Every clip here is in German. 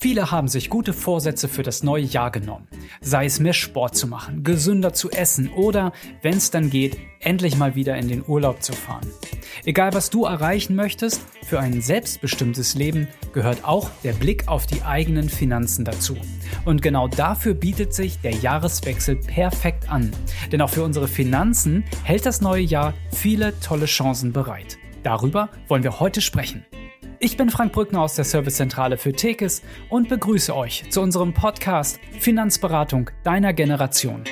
Viele haben sich gute Vorsätze für das neue Jahr genommen. Sei es mehr Sport zu machen, gesünder zu essen oder, wenn es dann geht, endlich mal wieder in den Urlaub zu fahren. Egal was du erreichen möchtest, für ein selbstbestimmtes Leben gehört auch der Blick auf die eigenen Finanzen dazu. Und genau dafür bietet sich der Jahreswechsel perfekt an. Denn auch für unsere Finanzen hält das neue Jahr viele tolle Chancen bereit. Darüber wollen wir heute sprechen. Ich bin Frank Brückner aus der Servicezentrale für Tekes und begrüße euch zu unserem Podcast Finanzberatung deiner Generation.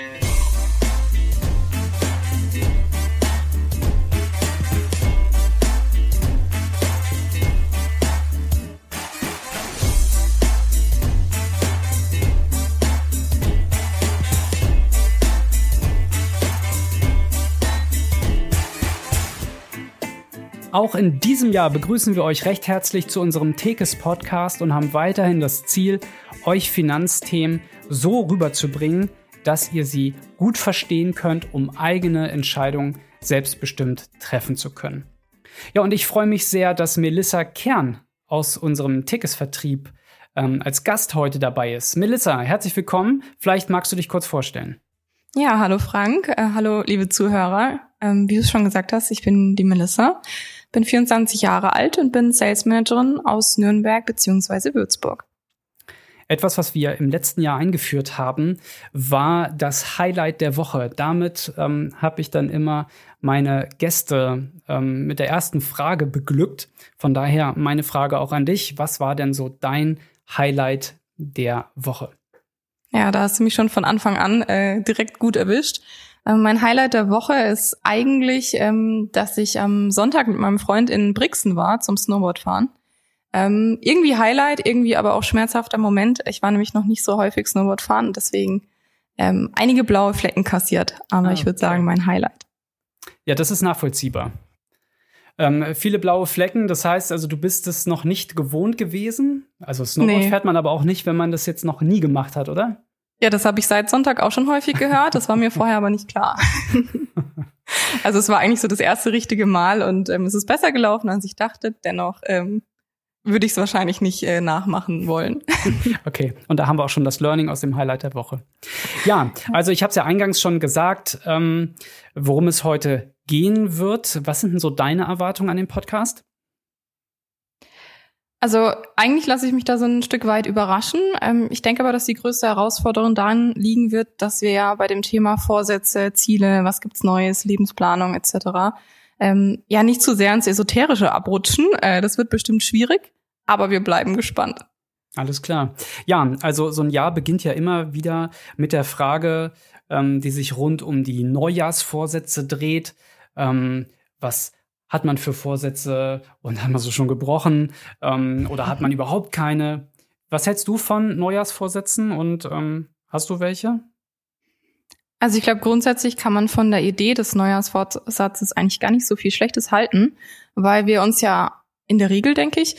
Auch in diesem Jahr begrüßen wir euch recht herzlich zu unserem Tekes Podcast und haben weiterhin das Ziel, euch Finanzthemen so rüberzubringen, dass ihr sie gut verstehen könnt, um eigene Entscheidungen selbstbestimmt treffen zu können. Ja, und ich freue mich sehr, dass Melissa Kern aus unserem Tickets-Vertrieb ähm, als Gast heute dabei ist. Melissa, herzlich willkommen. Vielleicht magst du dich kurz vorstellen. Ja, hallo Frank, äh, hallo liebe Zuhörer. Ähm, wie du es schon gesagt hast, ich bin die Melissa bin 24 Jahre alt und bin Sales Managerin aus Nürnberg bzw. Würzburg. Etwas, was wir im letzten Jahr eingeführt haben, war das Highlight der Woche. Damit ähm, habe ich dann immer meine Gäste ähm, mit der ersten Frage beglückt. Von daher meine Frage auch an dich. Was war denn so dein Highlight der Woche? Ja, da hast du mich schon von Anfang an äh, direkt gut erwischt. Ähm, mein Highlight der Woche ist eigentlich, ähm, dass ich am Sonntag mit meinem Freund in Brixen war zum Snowboardfahren. Ähm, irgendwie Highlight, irgendwie aber auch schmerzhafter Moment. Ich war nämlich noch nicht so häufig Snowboard fahren und deswegen ähm, einige blaue Flecken kassiert. Aber ah, ich würde sagen, mein Highlight. Ja, das ist nachvollziehbar. Ähm, viele blaue Flecken, das heißt also, du bist es noch nicht gewohnt gewesen. Also Snowboard nee. fährt man aber auch nicht, wenn man das jetzt noch nie gemacht hat, oder? Ja, das habe ich seit Sonntag auch schon häufig gehört. Das war mir vorher aber nicht klar. also es war eigentlich so das erste richtige Mal und ähm, es ist besser gelaufen, als ich dachte. Dennoch ähm, würde ich es wahrscheinlich nicht äh, nachmachen wollen. okay, und da haben wir auch schon das Learning aus dem Highlight der Woche. Ja, also ich habe es ja eingangs schon gesagt, ähm, worum es heute gehen wird. Was sind denn so deine Erwartungen an den Podcast? Also eigentlich lasse ich mich da so ein Stück weit überraschen. Ähm, ich denke aber, dass die größte Herausforderung darin liegen wird, dass wir ja bei dem Thema Vorsätze, Ziele, was gibt's Neues, Lebensplanung etc. Ähm, ja nicht zu sehr ins Esoterische abrutschen. Äh, das wird bestimmt schwierig, aber wir bleiben gespannt. Alles klar. Ja, also so ein Jahr beginnt ja immer wieder mit der Frage, ähm, die sich rund um die Neujahrsvorsätze dreht. Ähm, was hat man für Vorsätze und hat man so schon gebrochen ähm, oder hat man überhaupt keine? Was hältst du von Neujahrsvorsätzen und ähm, hast du welche? Also ich glaube, grundsätzlich kann man von der Idee des Neujahrsvorsatzes eigentlich gar nicht so viel Schlechtes halten, weil wir uns ja in der Regel, denke ich,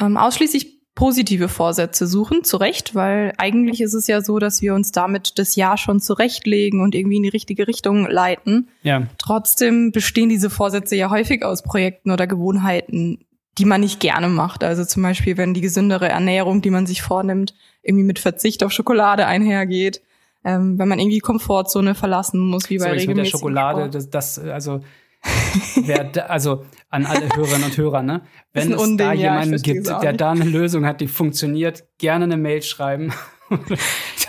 ähm, ausschließlich positive Vorsätze suchen, zu Recht, weil eigentlich ist es ja so, dass wir uns damit das Jahr schon zurechtlegen und irgendwie in die richtige Richtung leiten. Ja. Trotzdem bestehen diese Vorsätze ja häufig aus Projekten oder Gewohnheiten, die man nicht gerne macht. Also zum Beispiel, wenn die gesündere Ernährung, die man sich vornimmt, irgendwie mit Verzicht auf Schokolade einhergeht. Ähm, wenn man irgendwie Komfortzone verlassen muss, wie bei so, regelmäßigen mit der Schokolade, das, das, also Wer, also an alle Hörerinnen und Hörer, ne? Wenn es Unding, da jemanden ja, gibt, der da eine Lösung hat, die funktioniert, gerne eine Mail schreiben.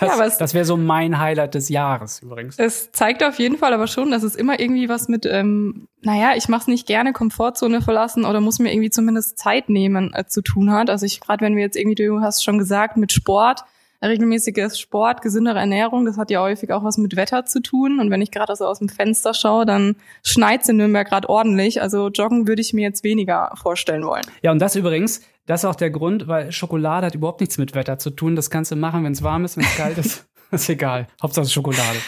das, ja, das wäre so mein Highlight des Jahres übrigens. Es zeigt auf jeden Fall aber schon, dass es immer irgendwie was mit, ähm, naja, ich mache es nicht gerne, Komfortzone verlassen oder muss mir irgendwie zumindest Zeit nehmen äh, zu tun hat. Also ich gerade, wenn wir jetzt irgendwie, du hast schon gesagt, mit Sport, regelmäßiges Sport, gesündere Ernährung, das hat ja häufig auch was mit Wetter zu tun. Und wenn ich gerade so aus dem Fenster schaue, dann schneit's in Nürnberg gerade ordentlich. Also joggen würde ich mir jetzt weniger vorstellen wollen. Ja, und das übrigens, das ist auch der Grund, weil Schokolade hat überhaupt nichts mit Wetter zu tun. Das kannst du machen, wenn es warm ist, wenn es kalt ist. ist egal. Hauptsache Schokolade.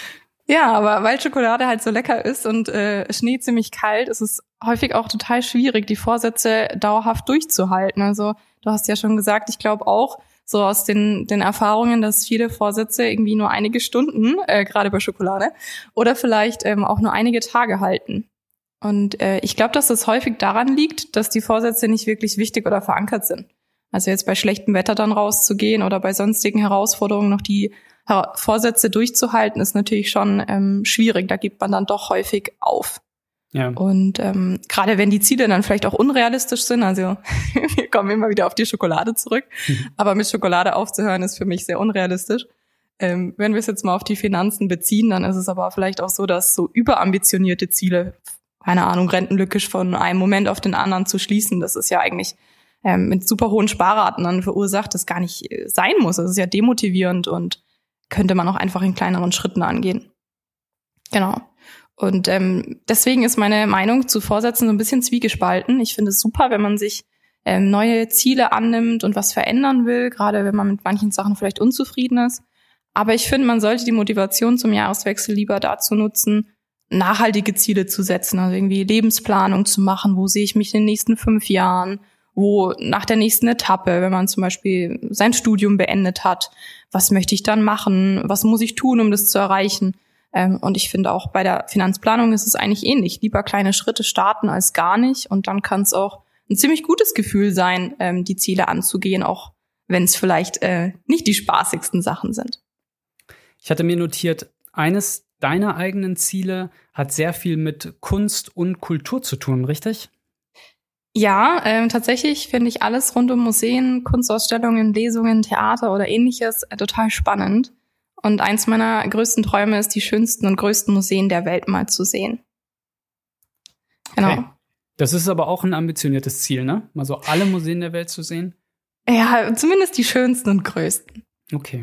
Ja, aber weil Schokolade halt so lecker ist und äh, Schnee ziemlich kalt, ist es häufig auch total schwierig, die Vorsätze dauerhaft durchzuhalten. Also du hast ja schon gesagt, ich glaube auch, so aus den, den Erfahrungen, dass viele Vorsätze irgendwie nur einige Stunden, äh, gerade bei Schokolade, oder vielleicht ähm, auch nur einige Tage halten. Und äh, ich glaube, dass das häufig daran liegt, dass die Vorsätze nicht wirklich wichtig oder verankert sind. Also jetzt bei schlechtem Wetter dann rauszugehen oder bei sonstigen Herausforderungen noch die Vorsätze durchzuhalten, ist natürlich schon ähm, schwierig. Da gibt man dann doch häufig auf. Ja. Und ähm, gerade wenn die Ziele dann vielleicht auch unrealistisch sind, also wir kommen immer wieder auf die Schokolade zurück, mhm. aber mit Schokolade aufzuhören ist für mich sehr unrealistisch. Ähm, wenn wir es jetzt mal auf die Finanzen beziehen, dann ist es aber vielleicht auch so, dass so überambitionierte Ziele, keine Ahnung, Rentenlücke von einem Moment auf den anderen zu schließen, das ist ja eigentlich ähm, mit super hohen Sparraten dann verursacht, das gar nicht äh, sein muss. Das ist ja demotivierend und könnte man auch einfach in kleineren Schritten angehen. Genau. Und ähm, deswegen ist meine Meinung zu Vorsätzen so ein bisschen zwiegespalten. Ich finde es super, wenn man sich ähm, neue Ziele annimmt und was verändern will, gerade wenn man mit manchen Sachen vielleicht unzufrieden ist. Aber ich finde, man sollte die Motivation zum Jahreswechsel lieber dazu nutzen, nachhaltige Ziele zu setzen, also irgendwie Lebensplanung zu machen, wo sehe ich mich in den nächsten fünf Jahren, wo nach der nächsten Etappe, wenn man zum Beispiel sein Studium beendet hat, was möchte ich dann machen, was muss ich tun, um das zu erreichen. Ähm, und ich finde auch bei der Finanzplanung ist es eigentlich ähnlich. Lieber kleine Schritte starten als gar nicht. Und dann kann es auch ein ziemlich gutes Gefühl sein, ähm, die Ziele anzugehen, auch wenn es vielleicht äh, nicht die spaßigsten Sachen sind. Ich hatte mir notiert, eines deiner eigenen Ziele hat sehr viel mit Kunst und Kultur zu tun, richtig? Ja, ähm, tatsächlich finde ich alles rund um Museen, Kunstausstellungen, Lesungen, Theater oder ähnliches äh, total spannend. Und eins meiner größten Träume ist, die schönsten und größten Museen der Welt mal zu sehen. Genau. Okay. Das ist aber auch ein ambitioniertes Ziel, ne? Mal so alle Museen der Welt zu sehen. Ja, zumindest die schönsten und größten. Okay.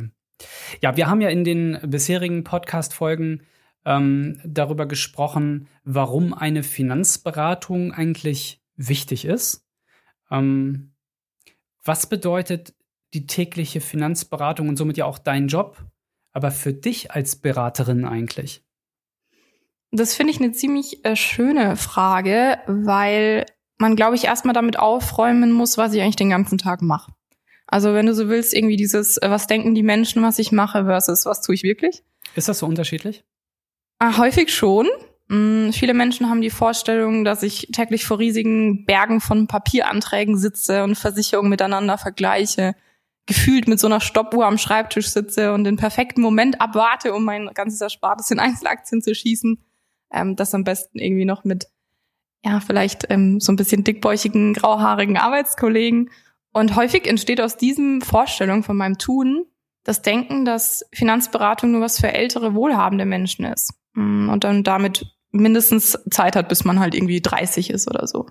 Ja, wir haben ja in den bisherigen Podcast-Folgen ähm, darüber gesprochen, warum eine Finanzberatung eigentlich wichtig ist. Ähm, was bedeutet die tägliche Finanzberatung und somit ja auch dein Job, aber für dich als Beraterin eigentlich? Das finde ich eine ziemlich äh, schöne Frage, weil man, glaube ich, erstmal damit aufräumen muss, was ich eigentlich den ganzen Tag mache. Also wenn du so willst, irgendwie dieses, äh, was denken die Menschen, was ich mache, versus was tue ich wirklich. Ist das so unterschiedlich? Ah, häufig schon. Mm, viele Menschen haben die Vorstellung, dass ich täglich vor riesigen Bergen von Papieranträgen sitze und Versicherungen miteinander vergleiche, gefühlt mit so einer Stoppuhr am Schreibtisch sitze und den perfekten Moment abwarte, um mein ganzes Erspartes in Einzelaktien zu schießen. Ähm, das am besten irgendwie noch mit, ja, vielleicht ähm, so ein bisschen dickbäuchigen, grauhaarigen Arbeitskollegen. Und häufig entsteht aus diesem Vorstellung von meinem Tun das Denken, dass Finanzberatung nur was für ältere, wohlhabende Menschen ist. Mm, und dann damit mindestens Zeit hat, bis man halt irgendwie 30 ist oder so.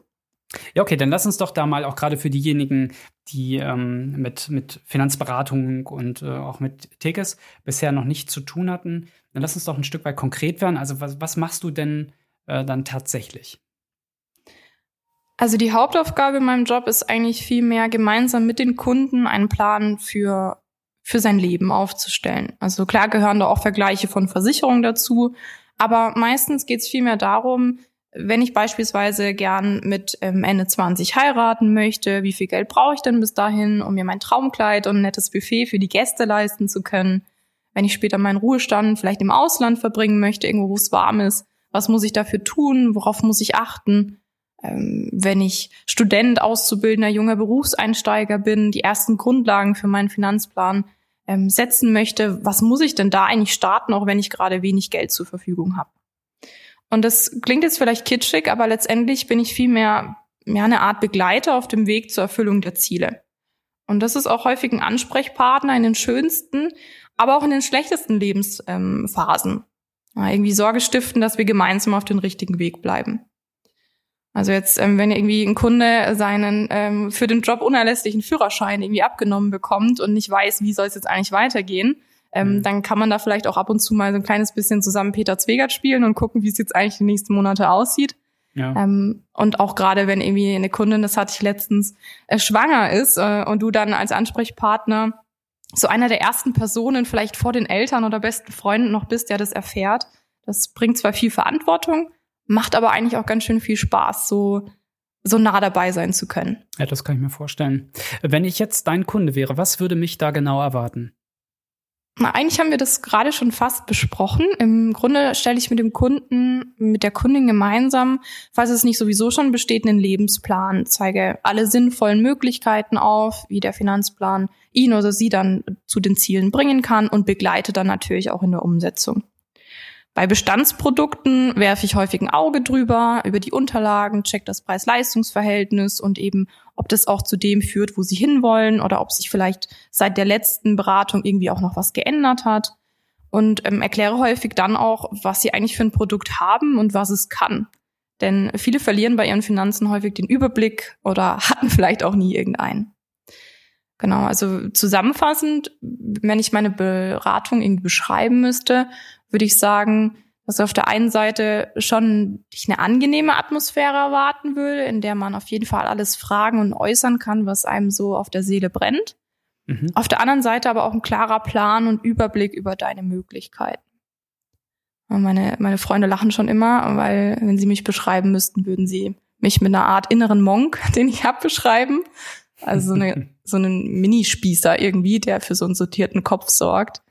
Ja, okay, dann lass uns doch da mal auch gerade für diejenigen, die ähm, mit, mit Finanzberatung und äh, auch mit Tekes bisher noch nicht zu tun hatten, dann lass uns doch ein Stück weit konkret werden. Also was, was machst du denn äh, dann tatsächlich? Also die Hauptaufgabe in meinem Job ist eigentlich viel mehr gemeinsam mit den Kunden einen Plan für für sein Leben aufzustellen. Also klar gehören da auch Vergleiche von Versicherungen dazu, aber meistens geht es vielmehr darum, wenn ich beispielsweise gern mit ähm, Ende 20 heiraten möchte, wie viel Geld brauche ich denn bis dahin, um mir mein Traumkleid und ein nettes Buffet für die Gäste leisten zu können? Wenn ich später meinen Ruhestand vielleicht im Ausland verbringen möchte, irgendwo wo es warm ist, was muss ich dafür tun? Worauf muss ich achten? Ähm, wenn ich Student, Auszubildender, junger Berufseinsteiger bin, die ersten Grundlagen für meinen Finanzplan ähm, setzen möchte, was muss ich denn da eigentlich starten, auch wenn ich gerade wenig Geld zur Verfügung habe? Und das klingt jetzt vielleicht kitschig, aber letztendlich bin ich vielmehr ja, eine Art Begleiter auf dem Weg zur Erfüllung der Ziele. Und das ist auch häufig ein Ansprechpartner in den schönsten, aber auch in den schlechtesten Lebensphasen. Ja, irgendwie Sorge stiften, dass wir gemeinsam auf den richtigen Weg bleiben. Also jetzt, ähm, wenn irgendwie ein Kunde seinen ähm, für den Job unerlässlichen Führerschein irgendwie abgenommen bekommt und nicht weiß, wie soll es jetzt eigentlich weitergehen, ähm, mhm. dann kann man da vielleicht auch ab und zu mal so ein kleines bisschen zusammen Peter Zwegert spielen und gucken, wie es jetzt eigentlich die nächsten Monate aussieht. Ja. Ähm, und auch gerade, wenn irgendwie eine Kundin, das hatte ich letztens, äh, schwanger ist äh, und du dann als Ansprechpartner so einer der ersten Personen vielleicht vor den Eltern oder besten Freunden noch bist, der das erfährt. Das bringt zwar viel Verantwortung, macht aber eigentlich auch ganz schön viel Spaß, so so nah dabei sein zu können. Ja, das kann ich mir vorstellen. Wenn ich jetzt dein Kunde wäre, was würde mich da genau erwarten? Na, eigentlich haben wir das gerade schon fast besprochen. Im Grunde stelle ich mit dem Kunden, mit der Kundin gemeinsam, falls es nicht sowieso schon besteht, einen Lebensplan, zeige alle sinnvollen Möglichkeiten auf, wie der Finanzplan ihn oder sie dann zu den Zielen bringen kann und begleite dann natürlich auch in der Umsetzung. Bei Bestandsprodukten werfe ich häufig ein Auge drüber, über die Unterlagen, check das Preis-Leistungs-Verhältnis und eben, ob das auch zu dem führt, wo sie hinwollen oder ob sich vielleicht seit der letzten Beratung irgendwie auch noch was geändert hat. Und ähm, erkläre häufig dann auch, was sie eigentlich für ein Produkt haben und was es kann. Denn viele verlieren bei ihren Finanzen häufig den Überblick oder hatten vielleicht auch nie irgendeinen. Genau, also zusammenfassend, wenn ich meine Beratung irgendwie beschreiben müsste, würde ich sagen, dass auf der einen Seite schon ich eine angenehme Atmosphäre erwarten würde, in der man auf jeden Fall alles fragen und äußern kann, was einem so auf der Seele brennt. Mhm. Auf der anderen Seite aber auch ein klarer Plan und Überblick über deine Möglichkeiten. Meine, meine Freunde lachen schon immer, weil wenn sie mich beschreiben müssten, würden sie mich mit einer Art inneren Monk, den ich habe, beschreiben. Also so, eine, so einen Minispießer irgendwie, der für so einen sortierten Kopf sorgt.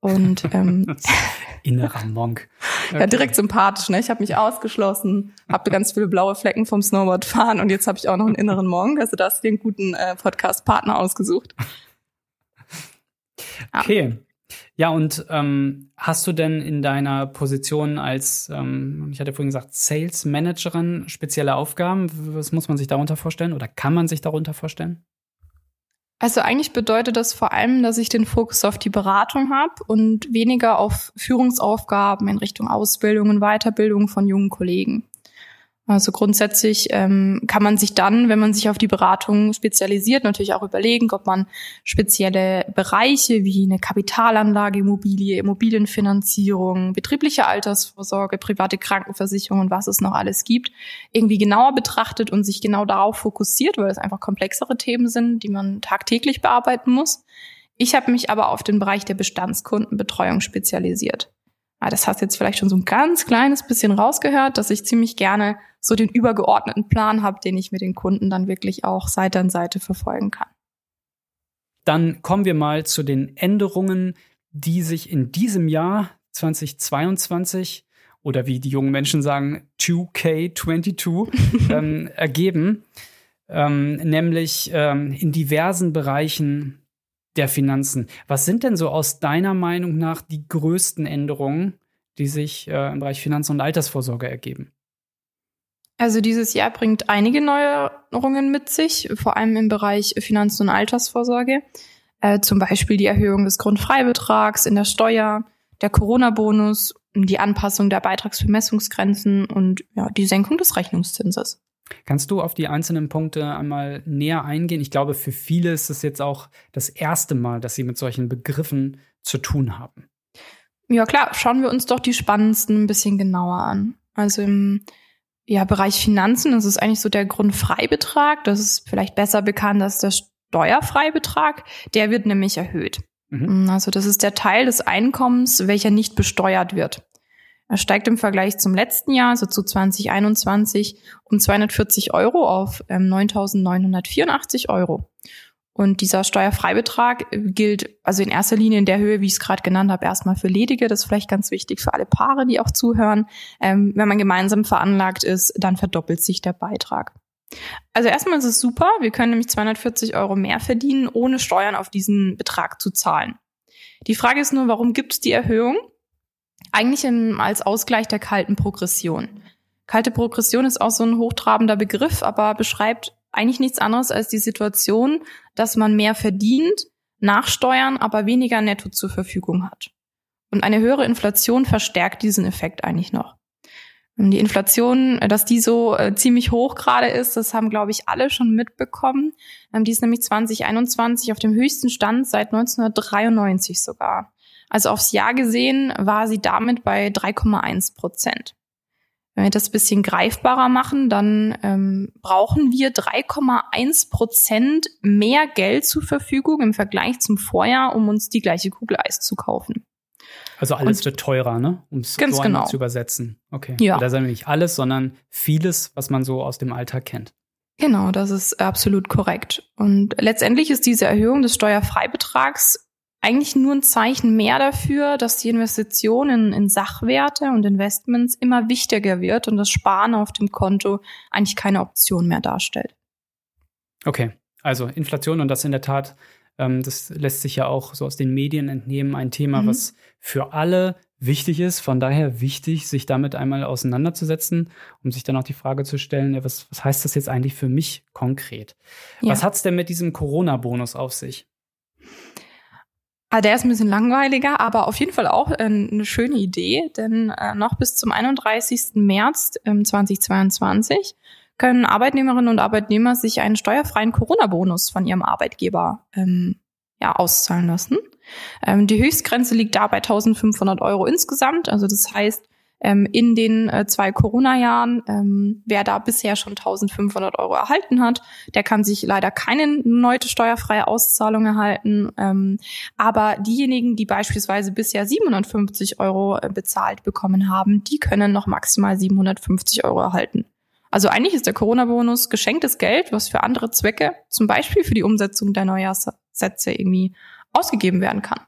Und ähm, innerer Monk. Okay. Ja, direkt sympathisch. Ne? Ich habe mich ausgeschlossen, habe ganz viele blaue Flecken vom Snowboardfahren und jetzt habe ich auch noch einen inneren Monk. Also da hast du den guten äh, Podcast-Partner ausgesucht. Okay. Ja, und ähm, hast du denn in deiner Position als, ähm, ich hatte vorhin gesagt, Sales Managerin spezielle Aufgaben? Was muss man sich darunter vorstellen oder kann man sich darunter vorstellen? Also eigentlich bedeutet das vor allem, dass ich den Fokus auf die Beratung habe und weniger auf Führungsaufgaben in Richtung Ausbildung und Weiterbildung von jungen Kollegen. Also grundsätzlich ähm, kann man sich dann, wenn man sich auf die Beratung spezialisiert, natürlich auch überlegen, ob man spezielle Bereiche wie eine Kapitalanlage, Immobilie, Immobilienfinanzierung, betriebliche Altersvorsorge, private Krankenversicherung und was es noch alles gibt, irgendwie genauer betrachtet und sich genau darauf fokussiert, weil es einfach komplexere Themen sind, die man tagtäglich bearbeiten muss. Ich habe mich aber auf den Bereich der Bestandskundenbetreuung spezialisiert. Ah, das hast jetzt vielleicht schon so ein ganz kleines bisschen rausgehört, dass ich ziemlich gerne so den übergeordneten Plan habe, den ich mit den Kunden dann wirklich auch Seite an Seite verfolgen kann. Dann kommen wir mal zu den Änderungen, die sich in diesem Jahr 2022 oder wie die jungen Menschen sagen 2K22 ähm, ergeben, ähm, nämlich ähm, in diversen Bereichen der Finanzen. Was sind denn so aus deiner Meinung nach die größten Änderungen, die sich äh, im Bereich Finanzen und Altersvorsorge ergeben? Also dieses Jahr bringt einige Neuerungen mit sich, vor allem im Bereich Finanzen und Altersvorsorge. Äh, zum Beispiel die Erhöhung des Grundfreibetrags in der Steuer, der Corona-Bonus, die Anpassung der Beitragsvermessungsgrenzen und ja, die Senkung des Rechnungszinses. Kannst du auf die einzelnen Punkte einmal näher eingehen? Ich glaube, für viele ist es jetzt auch das erste Mal, dass sie mit solchen Begriffen zu tun haben. Ja klar, schauen wir uns doch die spannendsten ein bisschen genauer an. Also im ja, Bereich Finanzen das ist eigentlich so der Grundfreibetrag. Das ist vielleicht besser bekannt als der Steuerfreibetrag. Der wird nämlich erhöht. Mhm. Also das ist der Teil des Einkommens, welcher nicht besteuert wird. Er steigt im Vergleich zum letzten Jahr, also zu 2021, um 240 Euro auf ähm, 9.984 Euro. Und dieser Steuerfreibetrag gilt also in erster Linie in der Höhe, wie ich es gerade genannt habe, erstmal für Ledige. Das ist vielleicht ganz wichtig für alle Paare, die auch zuhören. Ähm, wenn man gemeinsam veranlagt ist, dann verdoppelt sich der Beitrag. Also erstmal ist es super. Wir können nämlich 240 Euro mehr verdienen, ohne Steuern auf diesen Betrag zu zahlen. Die Frage ist nur, warum gibt es die Erhöhung? Eigentlich im, als Ausgleich der kalten Progression. Kalte Progression ist auch so ein hochtrabender Begriff, aber beschreibt eigentlich nichts anderes als die Situation, dass man mehr verdient, nachsteuern, aber weniger netto zur Verfügung hat. Und eine höhere Inflation verstärkt diesen Effekt eigentlich noch. Die Inflation, dass die so äh, ziemlich hoch gerade ist, das haben, glaube ich, alle schon mitbekommen. Ähm, die ist nämlich 2021 auf dem höchsten Stand seit 1993 sogar. Also aufs Jahr gesehen war sie damit bei 3,1 Prozent. Wenn wir das ein bisschen greifbarer machen, dann ähm, brauchen wir 3,1 Prozent mehr Geld zur Verfügung im Vergleich zum Vorjahr, um uns die gleiche Kugel Eis zu kaufen. Also alles wird teurer, ne? Um es so genau. zu übersetzen. Okay. Ja. Da sagen wir nicht alles, sondern vieles, was man so aus dem Alltag kennt. Genau, das ist absolut korrekt. Und letztendlich ist diese Erhöhung des Steuerfreibetrags eigentlich nur ein Zeichen mehr dafür, dass die Investition in, in Sachwerte und Investments immer wichtiger wird und das Sparen auf dem Konto eigentlich keine Option mehr darstellt. Okay, also Inflation und das in der Tat, ähm, das lässt sich ja auch so aus den Medien entnehmen, ein Thema, mhm. was für alle wichtig ist. Von daher wichtig, sich damit einmal auseinanderzusetzen, um sich dann auch die Frage zu stellen, ja, was, was heißt das jetzt eigentlich für mich konkret? Ja. Was hat's denn mit diesem Corona-Bonus auf sich? Ah, der ist ein bisschen langweiliger, aber auf jeden Fall auch äh, eine schöne Idee, denn äh, noch bis zum 31. März ähm, 2022 können Arbeitnehmerinnen und Arbeitnehmer sich einen steuerfreien Corona-Bonus von ihrem Arbeitgeber ähm, ja, auszahlen lassen. Ähm, die Höchstgrenze liegt da bei 1500 Euro insgesamt. Also das heißt, ähm, in den äh, zwei Corona-Jahren, ähm, wer da bisher schon 1500 Euro erhalten hat, der kann sich leider keine neue steuerfreie Auszahlung erhalten. Ähm, aber diejenigen, die beispielsweise bisher 750 Euro äh, bezahlt bekommen haben, die können noch maximal 750 Euro erhalten. Also eigentlich ist der Corona-Bonus geschenktes Geld, was für andere Zwecke, zum Beispiel für die Umsetzung der Neujahrssätze irgendwie ausgegeben werden kann.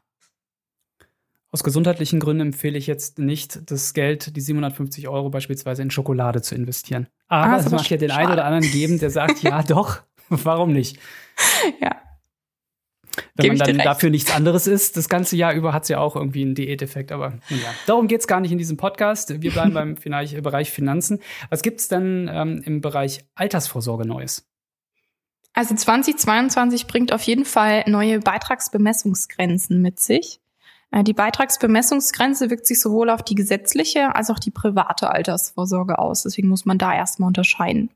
Aus gesundheitlichen Gründen empfehle ich jetzt nicht, das Geld, die 750 Euro beispielsweise in Schokolade zu investieren. Aber ah, es mag ja den einen oder anderen geben, der sagt, ja doch, warum nicht? Ja. Wenn man dann dafür nichts anderes isst, das ganze Jahr über hat es ja auch irgendwie einen Diäteffekt. Aber ja, darum geht es gar nicht in diesem Podcast. Wir bleiben beim Bereich Finanzen. Was gibt es denn ähm, im Bereich Altersvorsorge Neues? Also 2022 bringt auf jeden Fall neue Beitragsbemessungsgrenzen mit sich. Äh, die Beitragsbemessungsgrenze wirkt sich sowohl auf die gesetzliche als auch die private Altersvorsorge aus. Deswegen muss man da erstmal unterscheiden.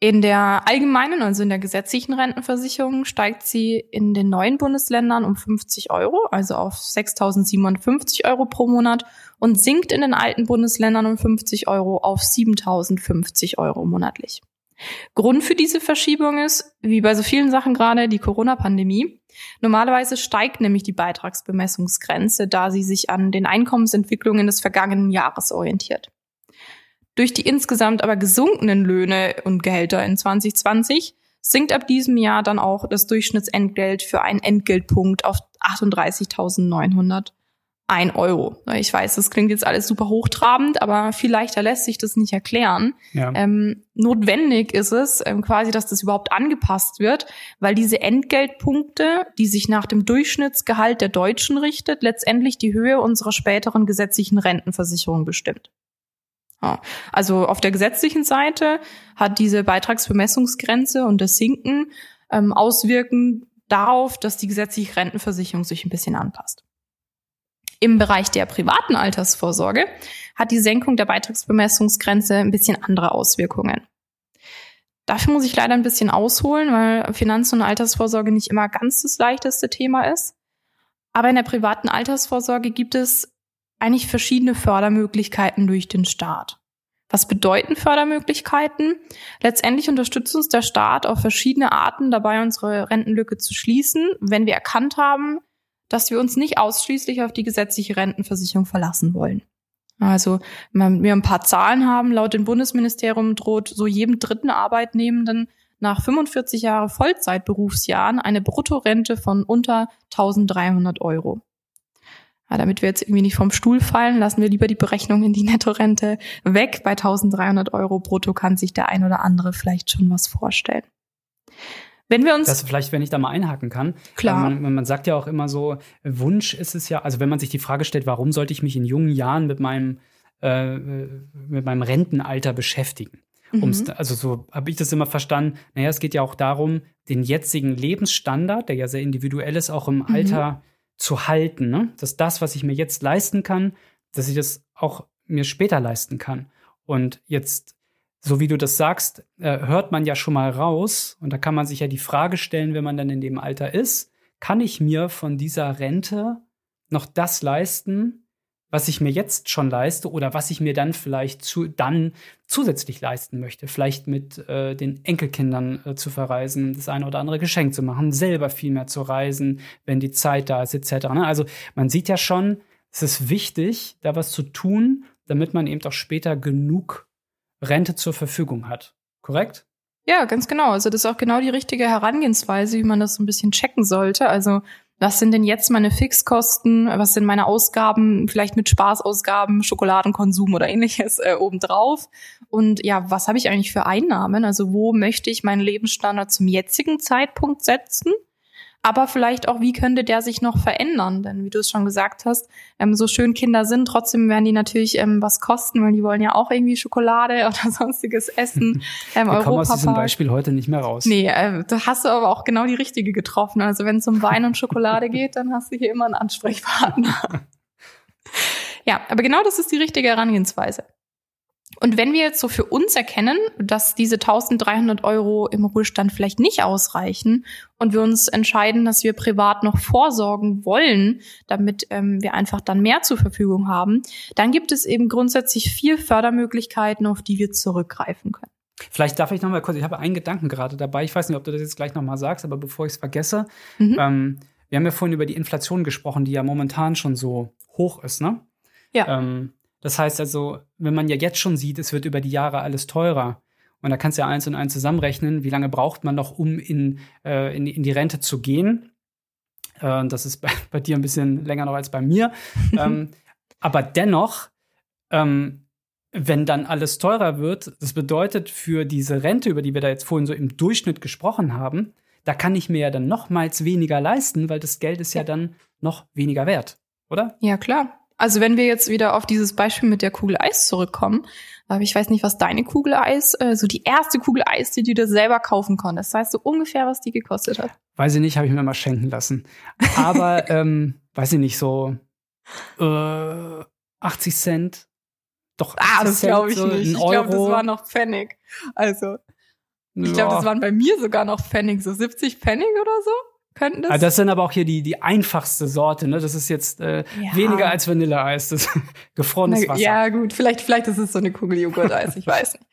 In der allgemeinen, also in der gesetzlichen Rentenversicherung, steigt sie in den neuen Bundesländern um 50 Euro, also auf 6.057 Euro pro Monat und sinkt in den alten Bundesländern um 50 Euro auf 7.050 Euro monatlich. Grund für diese Verschiebung ist, wie bei so vielen Sachen gerade, die Corona-Pandemie. Normalerweise steigt nämlich die Beitragsbemessungsgrenze, da sie sich an den Einkommensentwicklungen des vergangenen Jahres orientiert. Durch die insgesamt aber gesunkenen Löhne und Gehälter in 2020 sinkt ab diesem Jahr dann auch das Durchschnittsentgelt für einen Entgeltpunkt auf 38.900 ein Euro. Ich weiß, das klingt jetzt alles super hochtrabend, aber viel leichter lässt sich das nicht erklären. Ja. Ähm, notwendig ist es ähm, quasi, dass das überhaupt angepasst wird, weil diese Entgeltpunkte, die sich nach dem Durchschnittsgehalt der Deutschen richtet, letztendlich die Höhe unserer späteren gesetzlichen Rentenversicherung bestimmt. Ja. Also auf der gesetzlichen Seite hat diese Beitragsbemessungsgrenze und das Sinken ähm, Auswirken darauf, dass die gesetzliche Rentenversicherung sich ein bisschen anpasst. Im Bereich der privaten Altersvorsorge hat die Senkung der Beitragsbemessungsgrenze ein bisschen andere Auswirkungen. Dafür muss ich leider ein bisschen ausholen, weil Finanz- und Altersvorsorge nicht immer ganz das leichteste Thema ist. Aber in der privaten Altersvorsorge gibt es eigentlich verschiedene Fördermöglichkeiten durch den Staat. Was bedeuten Fördermöglichkeiten? Letztendlich unterstützt uns der Staat auf verschiedene Arten dabei, unsere Rentenlücke zu schließen, wenn wir erkannt haben, dass wir uns nicht ausschließlich auf die gesetzliche Rentenversicherung verlassen wollen. Also, wenn wir ein paar Zahlen haben, laut dem Bundesministerium droht so jedem dritten Arbeitnehmenden nach 45 Jahre Vollzeitberufsjahren eine Bruttorente von unter 1300 Euro. Ja, damit wir jetzt irgendwie nicht vom Stuhl fallen, lassen wir lieber die Berechnung in die Nettorente weg. Bei 1300 Euro brutto kann sich der ein oder andere vielleicht schon was vorstellen. Wenn wir uns. Das vielleicht, wenn ich da mal einhaken kann. Klar. Man, man, sagt ja auch immer so, Wunsch ist es ja, also wenn man sich die Frage stellt, warum sollte ich mich in jungen Jahren mit meinem, äh, mit meinem Rentenalter beschäftigen? Mhm. also so habe ich das immer verstanden. Naja, es geht ja auch darum, den jetzigen Lebensstandard, der ja sehr individuell ist, auch im mhm. Alter zu halten. Ne? Dass das, was ich mir jetzt leisten kann, dass ich das auch mir später leisten kann. Und jetzt so wie du das sagst, äh, hört man ja schon mal raus. Und da kann man sich ja die Frage stellen, wenn man dann in dem Alter ist, kann ich mir von dieser Rente noch das leisten, was ich mir jetzt schon leiste oder was ich mir dann vielleicht zu, dann zusätzlich leisten möchte. Vielleicht mit äh, den Enkelkindern äh, zu verreisen, das eine oder andere Geschenk zu machen, selber viel mehr zu reisen, wenn die Zeit da ist, etc. Ne? Also man sieht ja schon, es ist wichtig, da was zu tun, damit man eben auch später genug Rente zur Verfügung hat. Korrekt? Ja, ganz genau. Also das ist auch genau die richtige Herangehensweise, wie man das so ein bisschen checken sollte. Also was sind denn jetzt meine Fixkosten, was sind meine Ausgaben, vielleicht mit Spaßausgaben, Schokoladenkonsum oder ähnliches äh, obendrauf. Und ja, was habe ich eigentlich für Einnahmen? Also wo möchte ich meinen Lebensstandard zum jetzigen Zeitpunkt setzen? Aber vielleicht auch, wie könnte der sich noch verändern? Denn wie du es schon gesagt hast, ähm, so schön Kinder sind, trotzdem werden die natürlich ähm, was kosten, weil die wollen ja auch irgendwie Schokolade oder sonstiges essen. Ähm, Wir kommen aus diesem Beispiel heute nicht mehr raus. Nee, äh, da hast du aber auch genau die richtige getroffen. Also wenn es um Wein und Schokolade geht, dann hast du hier immer einen Ansprechpartner. ja, aber genau das ist die richtige Herangehensweise. Und wenn wir jetzt so für uns erkennen, dass diese 1300 Euro im Ruhestand vielleicht nicht ausreichen und wir uns entscheiden, dass wir privat noch vorsorgen wollen, damit ähm, wir einfach dann mehr zur Verfügung haben, dann gibt es eben grundsätzlich vier Fördermöglichkeiten, auf die wir zurückgreifen können. Vielleicht darf ich noch mal kurz, ich habe einen Gedanken gerade dabei, ich weiß nicht, ob du das jetzt gleich noch mal sagst, aber bevor ich es vergesse, mhm. ähm, wir haben ja vorhin über die Inflation gesprochen, die ja momentan schon so hoch ist, ne? Ja. Ähm, das heißt also, wenn man ja jetzt schon sieht, es wird über die Jahre alles teurer. Und da kannst du ja eins und eins zusammenrechnen, wie lange braucht man noch, um in, äh, in, in die Rente zu gehen. Äh, das ist bei, bei, dir ein bisschen länger noch als bei mir. ähm, aber dennoch, ähm, wenn dann alles teurer wird, das bedeutet für diese Rente, über die wir da jetzt vorhin so im Durchschnitt gesprochen haben, da kann ich mir ja dann nochmals weniger leisten, weil das Geld ist ja dann noch weniger wert, oder? Ja, klar. Also wenn wir jetzt wieder auf dieses Beispiel mit der Kugel Eis zurückkommen, aber ich weiß nicht, was deine Kugel Eis, äh, so die erste Kugel Eis, die du dir selber kaufen konntest. Weißt du ungefähr, was die gekostet hat? Weiß ich nicht, habe ich mir mal schenken lassen. Aber ähm, weiß ich nicht, so äh, 80 Cent. Doch, 80 ah, das glaube ich so nicht. Ich glaube, das war noch Pfennig. Also, ich glaube, das waren bei mir sogar noch Pfennig, so 70 Pfennig oder so könnten das. Also das sind aber auch hier die, die einfachste Sorte, ne? Das ist jetzt äh, ja. weniger als Vanilleeis, das gefrorenes Wasser. Ja, gut, vielleicht, vielleicht ist es so eine Kugel Joghurt-Eis, ich weiß nicht.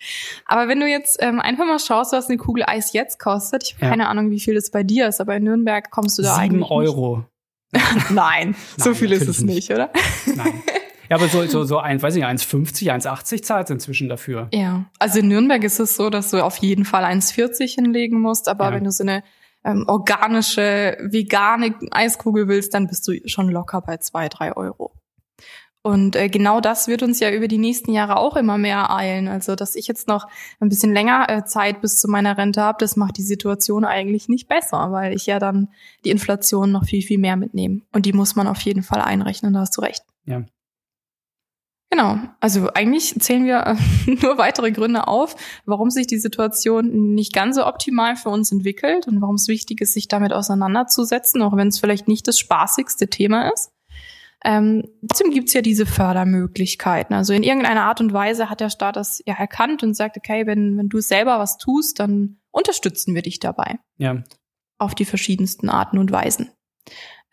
Aber wenn du jetzt ähm, einfach mal schaust, was eine Kugel Eis jetzt kostet, ich habe ja. keine Ahnung, wie viel das bei dir ist, aber in Nürnberg kommst du da Sieben eigentlich. Sieben Euro. Nein, so viel ist es nicht, oder? Nein. Ja, aber so, so, so ein, weiß ich, 1,50, 1,80 zahlt inzwischen dafür. Ja. Also in Nürnberg ist es so, dass du auf jeden Fall 1,40 hinlegen musst, aber ja. wenn du so eine ähm, organische, vegane Eiskugel willst, dann bist du schon locker bei zwei, drei Euro. Und äh, genau das wird uns ja über die nächsten Jahre auch immer mehr eilen. Also, dass ich jetzt noch ein bisschen länger äh, Zeit bis zu meiner Rente habe, das macht die Situation eigentlich nicht besser, weil ich ja dann die Inflation noch viel, viel mehr mitnehme. Und die muss man auf jeden Fall einrechnen, da hast du recht. Ja. Genau. Also eigentlich zählen wir äh, nur weitere Gründe auf, warum sich die Situation nicht ganz so optimal für uns entwickelt und warum es wichtig ist, sich damit auseinanderzusetzen, auch wenn es vielleicht nicht das spaßigste Thema ist. Ähm, trotzdem gibt's ja diese Fördermöglichkeiten. Also in irgendeiner Art und Weise hat der Staat das ja erkannt und sagt, okay, wenn, wenn du selber was tust, dann unterstützen wir dich dabei. Ja. Auf die verschiedensten Arten und Weisen.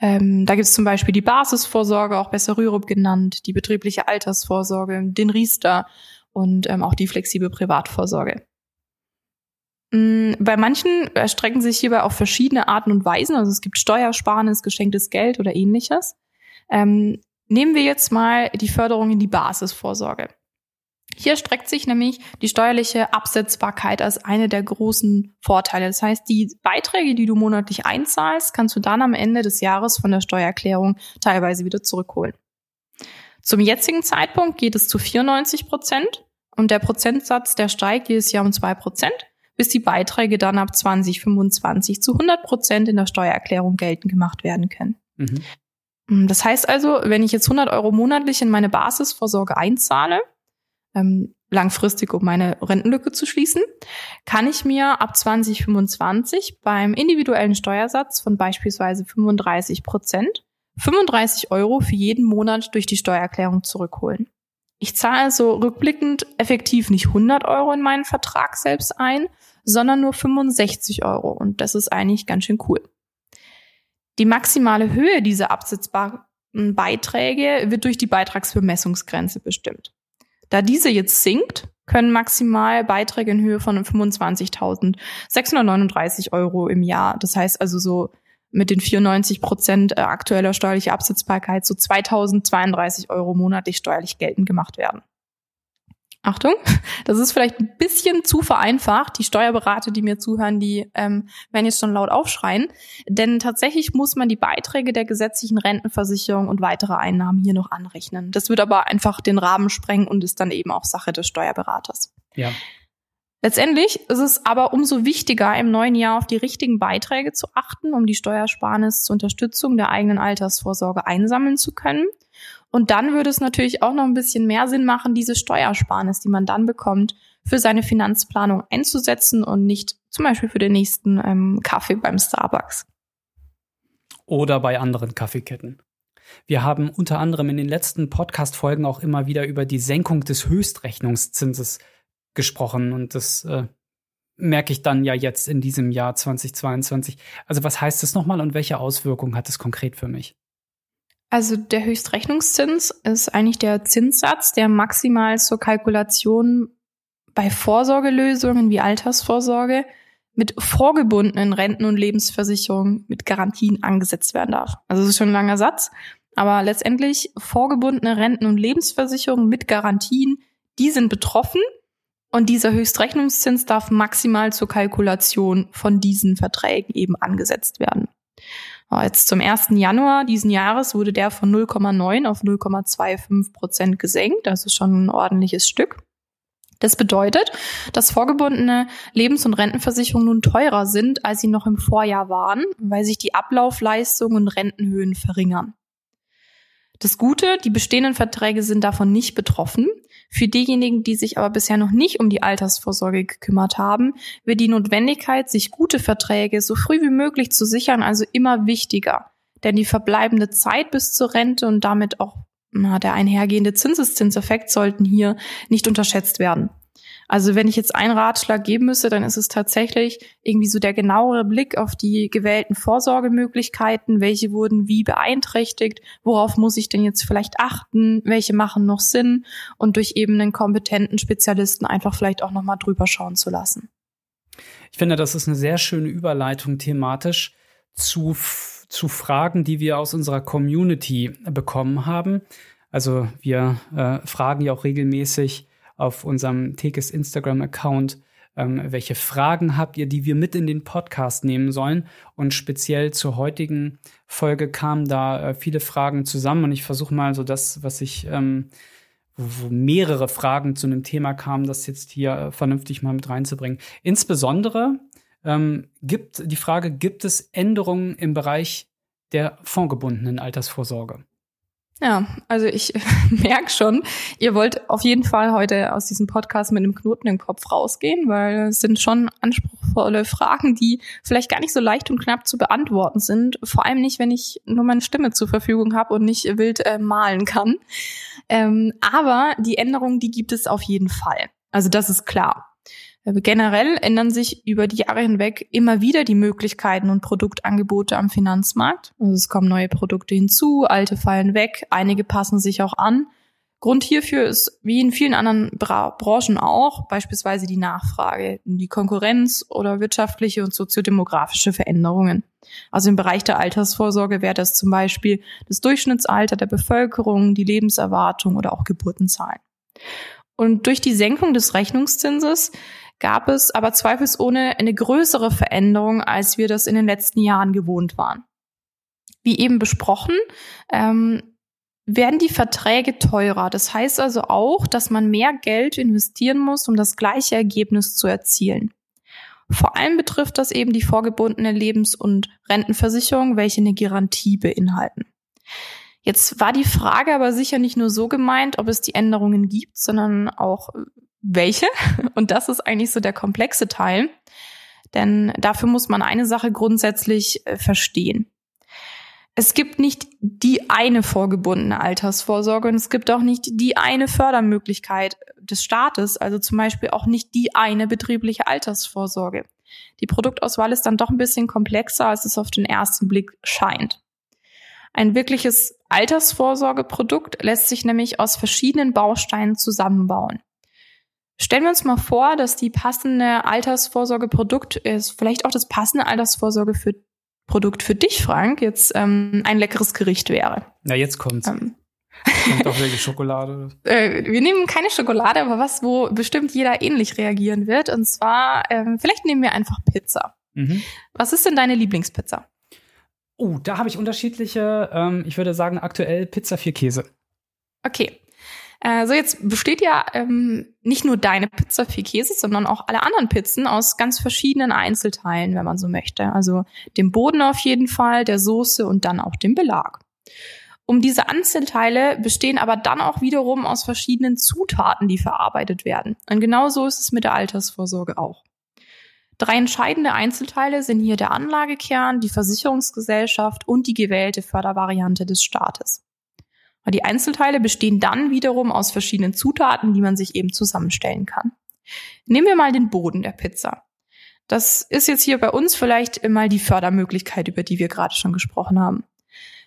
Ähm, da gibt es zum Beispiel die Basisvorsorge, auch besser Rürup genannt, die betriebliche Altersvorsorge, den Riester und ähm, auch die flexible Privatvorsorge. Ähm, bei manchen erstrecken sich hierbei auf verschiedene Arten und Weisen. Also es gibt Steuersparnis, geschenktes Geld oder ähnliches. Ähm, nehmen wir jetzt mal die Förderung in die Basisvorsorge. Hier streckt sich nämlich die steuerliche Absetzbarkeit als eine der großen Vorteile. Das heißt, die Beiträge, die du monatlich einzahlst, kannst du dann am Ende des Jahres von der Steuererklärung teilweise wieder zurückholen. Zum jetzigen Zeitpunkt geht es zu 94 Prozent und der Prozentsatz, der steigt jedes Jahr um zwei Prozent, bis die Beiträge dann ab 2025 zu 100 Prozent in der Steuererklärung geltend gemacht werden können. Mhm. Das heißt also, wenn ich jetzt 100 Euro monatlich in meine Basisvorsorge einzahle, ähm, langfristig, um meine Rentenlücke zu schließen, kann ich mir ab 2025 beim individuellen Steuersatz von beispielsweise 35 Prozent 35 Euro für jeden Monat durch die Steuererklärung zurückholen. Ich zahle also rückblickend effektiv nicht 100 Euro in meinen Vertrag selbst ein, sondern nur 65 Euro. Und das ist eigentlich ganz schön cool. Die maximale Höhe dieser absetzbaren Beiträge wird durch die Beitragsbemessungsgrenze bestimmt. Da diese jetzt sinkt, können maximal Beiträge in Höhe von 25.639 Euro im Jahr, das heißt also so mit den 94 Prozent äh, aktueller steuerlicher Absetzbarkeit so 2032 Euro monatlich steuerlich geltend gemacht werden. Achtung, das ist vielleicht ein bisschen zu vereinfacht. Die Steuerberater, die mir zuhören, die ähm, werden jetzt schon laut aufschreien. Denn tatsächlich muss man die Beiträge der gesetzlichen Rentenversicherung und weitere Einnahmen hier noch anrechnen. Das wird aber einfach den Rahmen sprengen und ist dann eben auch Sache des Steuerberaters. Ja. Letztendlich ist es aber umso wichtiger, im neuen Jahr auf die richtigen Beiträge zu achten, um die Steuersparnis zur Unterstützung der eigenen Altersvorsorge einsammeln zu können. Und dann würde es natürlich auch noch ein bisschen mehr Sinn machen, diese Steuersparnis, die man dann bekommt, für seine Finanzplanung einzusetzen und nicht zum Beispiel für den nächsten ähm, Kaffee beim Starbucks. Oder bei anderen Kaffeeketten. Wir haben unter anderem in den letzten Podcast-Folgen auch immer wieder über die Senkung des Höchstrechnungszinses gesprochen und das äh, merke ich dann ja jetzt in diesem Jahr 2022. Also was heißt das nochmal und welche Auswirkungen hat es konkret für mich? Also der Höchstrechnungszins ist eigentlich der Zinssatz, der maximal zur Kalkulation bei Vorsorgelösungen wie Altersvorsorge mit vorgebundenen Renten- und Lebensversicherungen mit Garantien angesetzt werden darf. Also das ist schon ein langer Satz, aber letztendlich vorgebundene Renten- und Lebensversicherungen mit Garantien, die sind betroffen und dieser Höchstrechnungszins darf maximal zur Kalkulation von diesen Verträgen eben angesetzt werden. Jetzt zum 1. Januar diesen Jahres wurde der von 0,9 auf 0,25 Prozent gesenkt, also schon ein ordentliches Stück. Das bedeutet, dass vorgebundene Lebens- und Rentenversicherungen nun teurer sind, als sie noch im Vorjahr waren, weil sich die Ablaufleistungen und Rentenhöhen verringern. Das Gute, die bestehenden Verträge sind davon nicht betroffen. Für diejenigen, die sich aber bisher noch nicht um die Altersvorsorge gekümmert haben, wird die Notwendigkeit, sich gute Verträge so früh wie möglich zu sichern, also immer wichtiger. Denn die verbleibende Zeit bis zur Rente und damit auch na, der einhergehende Zinseszinseffekt sollten hier nicht unterschätzt werden. Also wenn ich jetzt einen Ratschlag geben müsste, dann ist es tatsächlich irgendwie so der genauere Blick auf die gewählten Vorsorgemöglichkeiten, welche wurden wie beeinträchtigt, worauf muss ich denn jetzt vielleicht achten, welche machen noch Sinn und durch eben einen kompetenten Spezialisten einfach vielleicht auch nochmal drüber schauen zu lassen. Ich finde, das ist eine sehr schöne Überleitung thematisch zu, zu Fragen, die wir aus unserer Community bekommen haben. Also wir äh, fragen ja auch regelmäßig, auf unserem Tekes Instagram-Account, ähm, welche Fragen habt ihr, die wir mit in den Podcast nehmen sollen. Und speziell zur heutigen Folge kamen da äh, viele Fragen zusammen und ich versuche mal so das, was ich, ähm, wo, mehrere Fragen zu einem Thema kamen, das jetzt hier äh, vernünftig mal mit reinzubringen. Insbesondere ähm, gibt die Frage, gibt es Änderungen im Bereich der fondgebundenen Altersvorsorge? Ja, also ich merke schon, ihr wollt auf jeden Fall heute aus diesem Podcast mit einem Knoten im Kopf rausgehen, weil es sind schon anspruchsvolle Fragen, die vielleicht gar nicht so leicht und knapp zu beantworten sind. Vor allem nicht, wenn ich nur meine Stimme zur Verfügung habe und nicht wild äh, malen kann. Ähm, aber die Änderungen, die gibt es auf jeden Fall. Also das ist klar. Äh, generell ändern sich über die Jahre hinweg immer wieder die Möglichkeiten und Produktangebote am Finanzmarkt. Also es kommen neue Produkte hinzu, alte fallen weg, einige passen sich auch an. Grund hierfür ist, wie in vielen anderen Bra Branchen auch, beispielsweise die Nachfrage, die Konkurrenz oder wirtschaftliche und soziodemografische Veränderungen. Also im Bereich der Altersvorsorge wäre das zum Beispiel das Durchschnittsalter der Bevölkerung, die Lebenserwartung oder auch Geburtenzahlen. Und durch die Senkung des Rechnungszinses gab es aber zweifelsohne eine größere Veränderung, als wir das in den letzten Jahren gewohnt waren. Wie eben besprochen, ähm, werden die Verträge teurer. Das heißt also auch, dass man mehr Geld investieren muss, um das gleiche Ergebnis zu erzielen. Vor allem betrifft das eben die vorgebundene Lebens- und Rentenversicherung, welche eine Garantie beinhalten. Jetzt war die Frage aber sicher nicht nur so gemeint, ob es die Änderungen gibt, sondern auch welche. Und das ist eigentlich so der komplexe Teil. Denn dafür muss man eine Sache grundsätzlich äh, verstehen. Es gibt nicht die eine vorgebundene Altersvorsorge und es gibt auch nicht die eine Fördermöglichkeit des Staates, also zum Beispiel auch nicht die eine betriebliche Altersvorsorge. Die Produktauswahl ist dann doch ein bisschen komplexer, als es auf den ersten Blick scheint. Ein wirkliches Altersvorsorgeprodukt lässt sich nämlich aus verschiedenen Bausteinen zusammenbauen. Stellen wir uns mal vor, dass die passende Altersvorsorgeprodukt ist, vielleicht auch das passende Altersvorsorge für Produkt für dich, Frank, jetzt ähm, ein leckeres Gericht wäre. Na, jetzt kommt's. Ähm, Und doch wirklich Schokolade. äh, wir nehmen keine Schokolade, aber was, wo bestimmt jeder ähnlich reagieren wird. Und zwar, ähm, vielleicht nehmen wir einfach Pizza. Mhm. Was ist denn deine Lieblingspizza? Oh, da habe ich unterschiedliche, ähm, ich würde sagen, aktuell Pizza vier Käse. Okay. Äh, so, jetzt besteht ja ähm, nicht nur deine Pizza viel Käse, sondern auch alle anderen Pizzen aus ganz verschiedenen Einzelteilen, wenn man so möchte. Also dem Boden auf jeden Fall, der Soße und dann auch dem Belag. Um diese Einzelteile bestehen aber dann auch wiederum aus verschiedenen Zutaten, die verarbeitet werden. Und genau so ist es mit der Altersvorsorge auch. Drei entscheidende Einzelteile sind hier der Anlagekern, die Versicherungsgesellschaft und die gewählte Fördervariante des Staates. Die Einzelteile bestehen dann wiederum aus verschiedenen Zutaten, die man sich eben zusammenstellen kann. Nehmen wir mal den Boden der Pizza. Das ist jetzt hier bei uns vielleicht mal die Fördermöglichkeit, über die wir gerade schon gesprochen haben.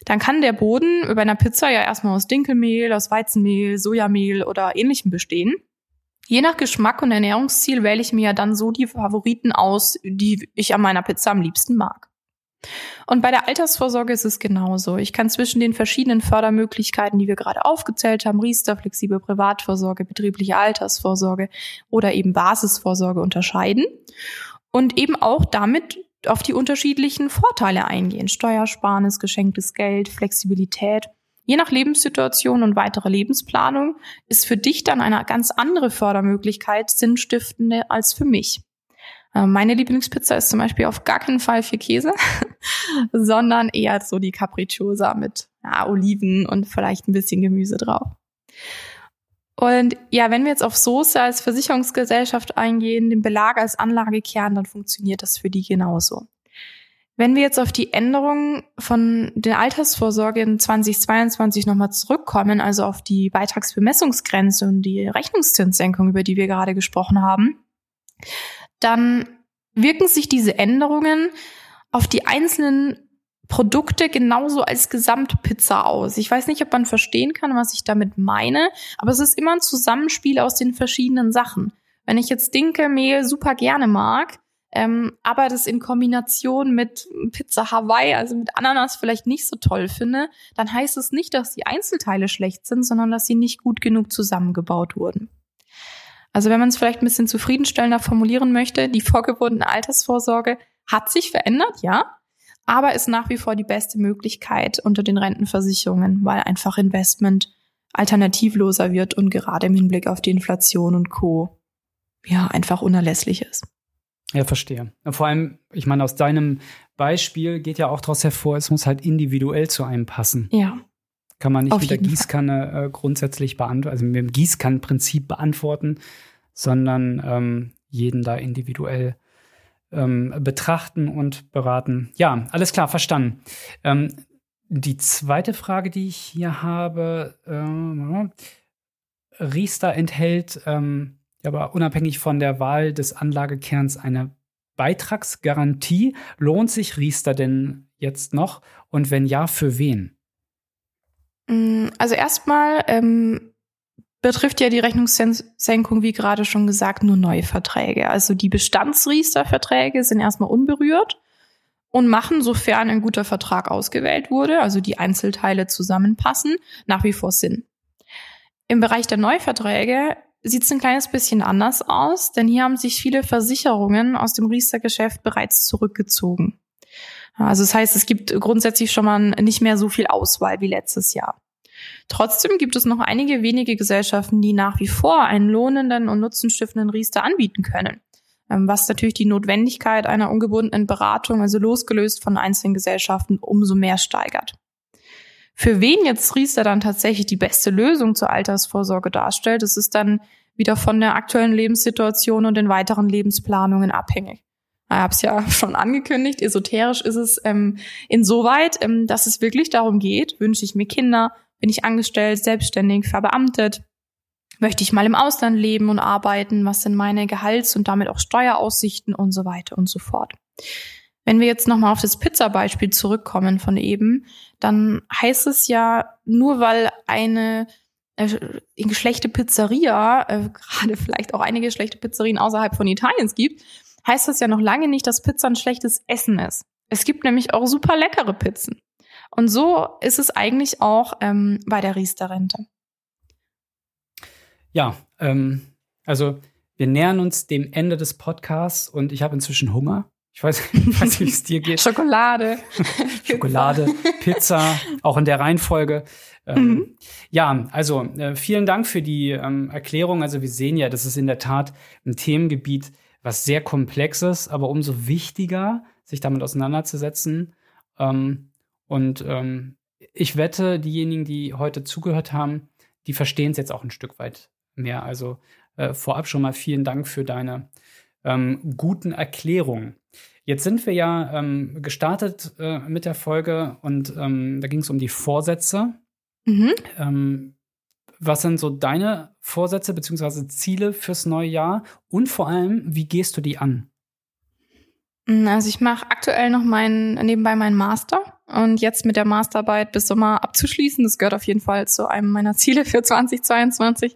Dann kann der Boden über einer Pizza ja erstmal aus Dinkelmehl, aus Weizenmehl, Sojamehl oder ähnlichem bestehen. Je nach Geschmack und Ernährungsziel wähle ich mir ja dann so die Favoriten aus, die ich an meiner Pizza am liebsten mag. Und bei der Altersvorsorge ist es genauso. Ich kann zwischen den verschiedenen Fördermöglichkeiten, die wir gerade aufgezählt haben, Riester, flexible Privatvorsorge, betriebliche Altersvorsorge oder eben Basisvorsorge unterscheiden und eben auch damit auf die unterschiedlichen Vorteile eingehen. Steuersparnis, geschenktes Geld, Flexibilität. Je nach Lebenssituation und weitere Lebensplanung ist für dich dann eine ganz andere Fördermöglichkeit sinnstiftende als für mich. Äh, meine Lieblingspizza ist zum Beispiel auf gar keinen Fall für Käse, sondern eher so die Capricciosa mit ja, Oliven und vielleicht ein bisschen Gemüse drauf. Und ja, wenn wir jetzt auf Soße als Versicherungsgesellschaft eingehen, den Belag als Anlagekern, dann funktioniert das für die genauso. Wenn wir jetzt auf die Änderungen von der Altersvorsorge in 2022 nochmal zurückkommen, also auf die Beitragsbemessungsgrenze und die Rechnungszinssenkung, über die wir gerade gesprochen haben, dann wirken sich diese Änderungen auf die einzelnen Produkte genauso als Gesamtpizza aus. Ich weiß nicht, ob man verstehen kann, was ich damit meine, aber es ist immer ein Zusammenspiel aus den verschiedenen Sachen. Wenn ich jetzt Dinkelmehl super gerne mag, ähm, aber das in Kombination mit Pizza Hawaii, also mit Ananas vielleicht nicht so toll finde, dann heißt es nicht, dass die Einzelteile schlecht sind, sondern dass sie nicht gut genug zusammengebaut wurden. Also wenn man es vielleicht ein bisschen zufriedenstellender formulieren möchte, die vorgebundene Altersvorsorge hat sich verändert, ja, aber ist nach wie vor die beste Möglichkeit unter den Rentenversicherungen, weil einfach Investment alternativloser wird und gerade im Hinblick auf die Inflation und Co. ja einfach unerlässlich ist. Ja, verstehe. Vor allem, ich meine, aus deinem Beispiel geht ja auch daraus hervor, es muss halt individuell zu einem passen. Ja. Kann man nicht Auf mit der Gießkanne äh, grundsätzlich beantworten, also mit dem Gießkannenprinzip beantworten, sondern ähm, jeden da individuell ähm, betrachten und beraten. Ja, alles klar, verstanden. Ähm, die zweite Frage, die ich hier habe, ähm, Riester enthält ähm, aber unabhängig von der Wahl des Anlagekerns eine Beitragsgarantie. Lohnt sich Riester denn jetzt noch? Und wenn ja, für wen? Mm, Also erstmal ähm, betrifft ja die Rechnungssenkung, wie gerade schon gesagt, nur neue Verträge. Also die Bestandsriester-Verträge sind erstmal unberührt und machen, sofern ein guter Vertrag ausgewählt wurde, also die Einzelteile zusammenpassen, nach wie vor Sinn. Im Bereich der Neuverträge sieht es ein kleines bisschen anders aus, denn hier haben sich viele Versicherungen aus dem Riester-Geschäft bereits zurückgezogen. Also das heißt, es gibt grundsätzlich schon mal nicht mehr so viel Auswahl wie letztes Jahr. Trotzdem gibt es noch einige wenige Gesellschaften, die nach wie vor einen lohnenden und nutzenstiftenden Riester anbieten können, Ähm, was natürlich die Notwendigkeit einer ungebundenen Beratung, also losgelöst von einzelnen Gesellschaften, umso mehr steigert. Für wen jetzt Riester dann tatsächlich die beste Lösung zur Altersvorsorge darstellt, das ist dann wieder von der aktuellen Lebenssituation und den weiteren Lebensplanungen abhängig. Ich habe es ja schon angekündigt, esoterisch ist es ähm, insoweit, ähm, dass es wirklich darum geht, wünsche ich mir Kinder, bin ich angestellt, selbstständig, verbeamtet, möchte ich mal im Ausland leben und arbeiten, was sind meine Gehalts- und damit auch Steueraussichten und so weiter und so fort. Wenn wir jetzt nochmal auf das Pizza-Beispiel zurückkommen von eben, dann heißt es ja, nur weil eine äh, schlechte Pizzeria, äh, gerade vielleicht auch einige schlechte Pizzerien außerhalb von Italiens gibt, heißt das ja noch lange nicht, dass Pizza ein schlechtes Essen ist. Es gibt nämlich auch super leckere Pizzen. Und so ist es eigentlich auch ähm, bei der Riester-Rente. Ja, ähm, also wir nähern uns dem Ende des Podcasts und ich habe inzwischen Hunger. Ich weiß, ich weiß nicht, wie es dir geht. Schokolade. Schokolade, Pizza, auch in der Reihenfolge. Ähm, mhm. Ja, also äh, vielen Dank für die ähm, Erklärung. Also wir sehen ja, das ist in der Tat ein Themengebiet, was sehr komplex ist, aber umso wichtiger, sich damit auseinanderzusetzen. Ähm, und ähm, ich wette, diejenigen, die heute zugehört haben, die verstehen es jetzt auch ein Stück weit mehr. Also äh, vorab schon mal vielen Dank für deine ähm, guten Erklärungen. Jetzt sind wir ja ähm, gestartet äh, mit der Folge und ähm, da ging es um die Vorsätze. Mhm. Was sind so deine Vorsätze bzw. Ziele fürs neue Jahr und vor allem, wie gehst du die an? Mm, also ich mache aktuell noch meinen nebenbei meinen Master und jetzt mit der Masterarbeit bis Sommer abzuschließen, das gehört auf jeden Fall zu einem meiner Ziele für 2022.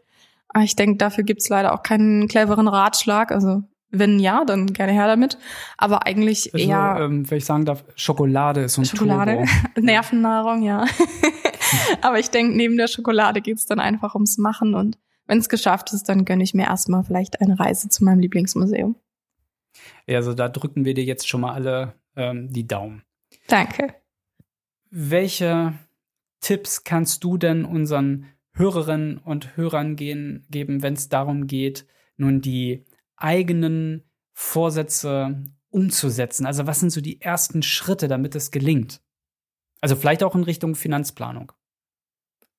Aber ich denke, dafür gibt's leider auch keinen cleveren Ratschlag. Also wenn ja, dann gerne her damit. Aber eigentlich also, eher. Ähm, wenn ich sagen darf, Schokolade ist so ein Schokolade, Turbo. Nervennahrung, ja. Aber ich denke, neben der Schokolade geht's dann einfach ums Machen und wenn es geschafft ist, dann gönne ich mir erstmal vielleicht eine Reise zu meinem Lieblingsmuseum. Ja, also da drücken wir dir jetzt schon mal alle ähm, die Daumen. Danke. Welche Tipps kannst du denn unseren Hörerinnen und Hörern gehen, geben, wenn es darum geht, nun die eigenen Vorsätze umzusetzen? Also was sind so die ersten Schritte, damit es gelingt? Also vielleicht auch in Richtung Finanzplanung.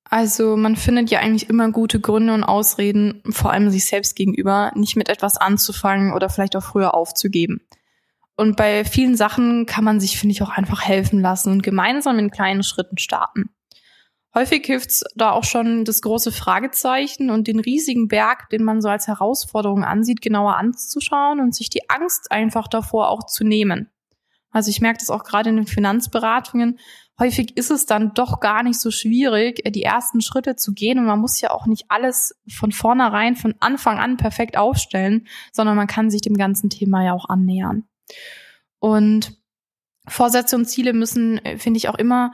Also man findet ja eigentlich immer gute Gründe und Ausreden, vor allem sich selbst gegenüber, nicht mit etwas anzufangen oder vielleicht auch früher aufzugeben. Und bei vielen Sachen kann man sich, finde ich, auch einfach helfen lassen und gemeinsam in kleinen Schritten starten. Häufig hilft's da auch schon, das große Fragezeichen und den riesigen Berg, den man so als Herausforderung ansieht, genauer anzuschauen und sich die Angst einfach davor auch zu nehmen. Also ich merke das auch gerade in den Finanzberatungen. Häufig ist es dann doch gar nicht so schwierig, die ersten Schritte zu gehen. Und man muss ja auch nicht alles von vornherein, von Anfang an perfekt aufstellen, sondern man kann sich dem ganzen Thema ja auch annähern. Und Vorsätze und Ziele müssen, äh, finde ich, auch immer,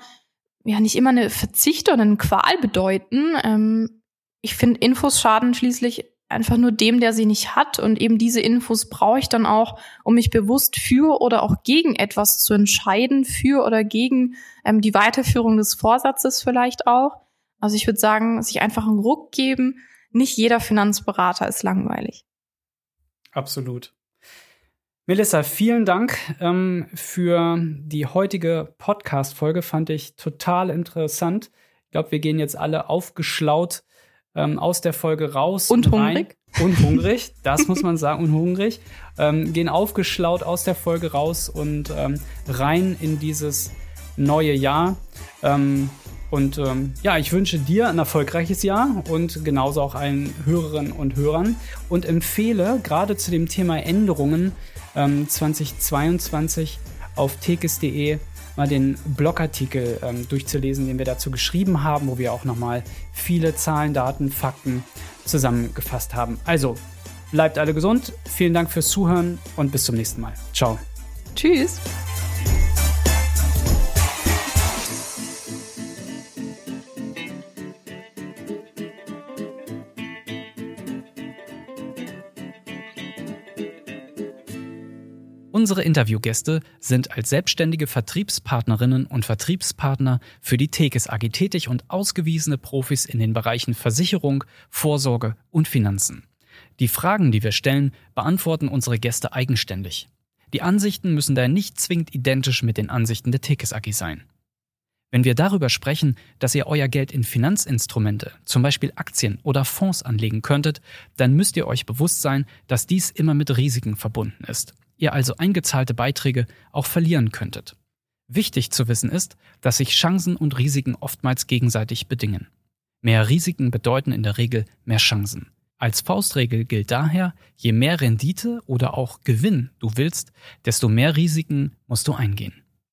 ja, nicht immer eine Verzicht oder eine Qual bedeuten. Ähm, ich finde, Infos schaden schließlich einfach nur dem, der sie nicht hat. Und eben diese Infos brauche ich dann auch, um mich bewusst für oder auch gegen etwas zu entscheiden, für oder gegen ähm, die Weiterführung des Vorsatzes vielleicht auch. Also ich würde sagen, sich einfach einen Ruck geben. Nicht jeder Finanzberater ist langweilig. Absolut. Melissa, vielen Dank ähm, für die heutige Podcast-Folge. Fand ich total interessant. Ich glaube, wir gehen jetzt alle aufgeschlaut ähm, aus der Folge raus. Und, hungrig. Und hungrig, das muss man sagen, und hungrig. Ähm, gehen aufgeschlaut aus der Folge raus und ähm, rein in dieses neue Jahr. Ähm, und ähm, ja, ich wünsche dir ein erfolgreiches Jahr und genauso auch allen Hörerinnen und Hörern und empfehle gerade zu dem Thema Änderungen 2022 ähm, auf tekes.de mal den Blogartikel ähm, durchzulesen, den wir dazu geschrieben haben, wo wir auch nochmal viele Zahlen, Daten, Fakten zusammengefasst haben. Also, bleibt alle gesund, vielen Dank fürs Zuhören und bis zum nächsten Mal. Ciao. Tschüss. Unsere Interviewgäste sind als selbstständige Vertriebspartnerinnen und Vertriebspartner für die Tekes AG tätig und ausgewiesene Profis in den Bereichen Versicherung, Vorsorge und Finanzen. Die Fragen, die wir stellen, beantworten unsere Gäste eigenständig. Die Ansichten müssen daher nicht zwingend identisch mit den Ansichten der Tekes AG sein. Wenn wir darüber sprechen, dass ihr euer Geld in Finanzinstrumente, zum Beispiel Aktien oder Fonds anlegen könntet, dann müsst ihr euch bewusst sein, dass dies immer mit Risiken verbunden ist ihr also eingezahlte Beiträge auch verlieren könntet. Wichtig zu wissen ist, dass sich Chancen und Risiken oftmals gegenseitig bedingen. Mehr Risiken bedeuten in der Regel mehr Chancen. Als Faustregel gilt daher, je mehr Rendite oder auch Gewinn du willst, desto mehr Risiken musst du eingehen.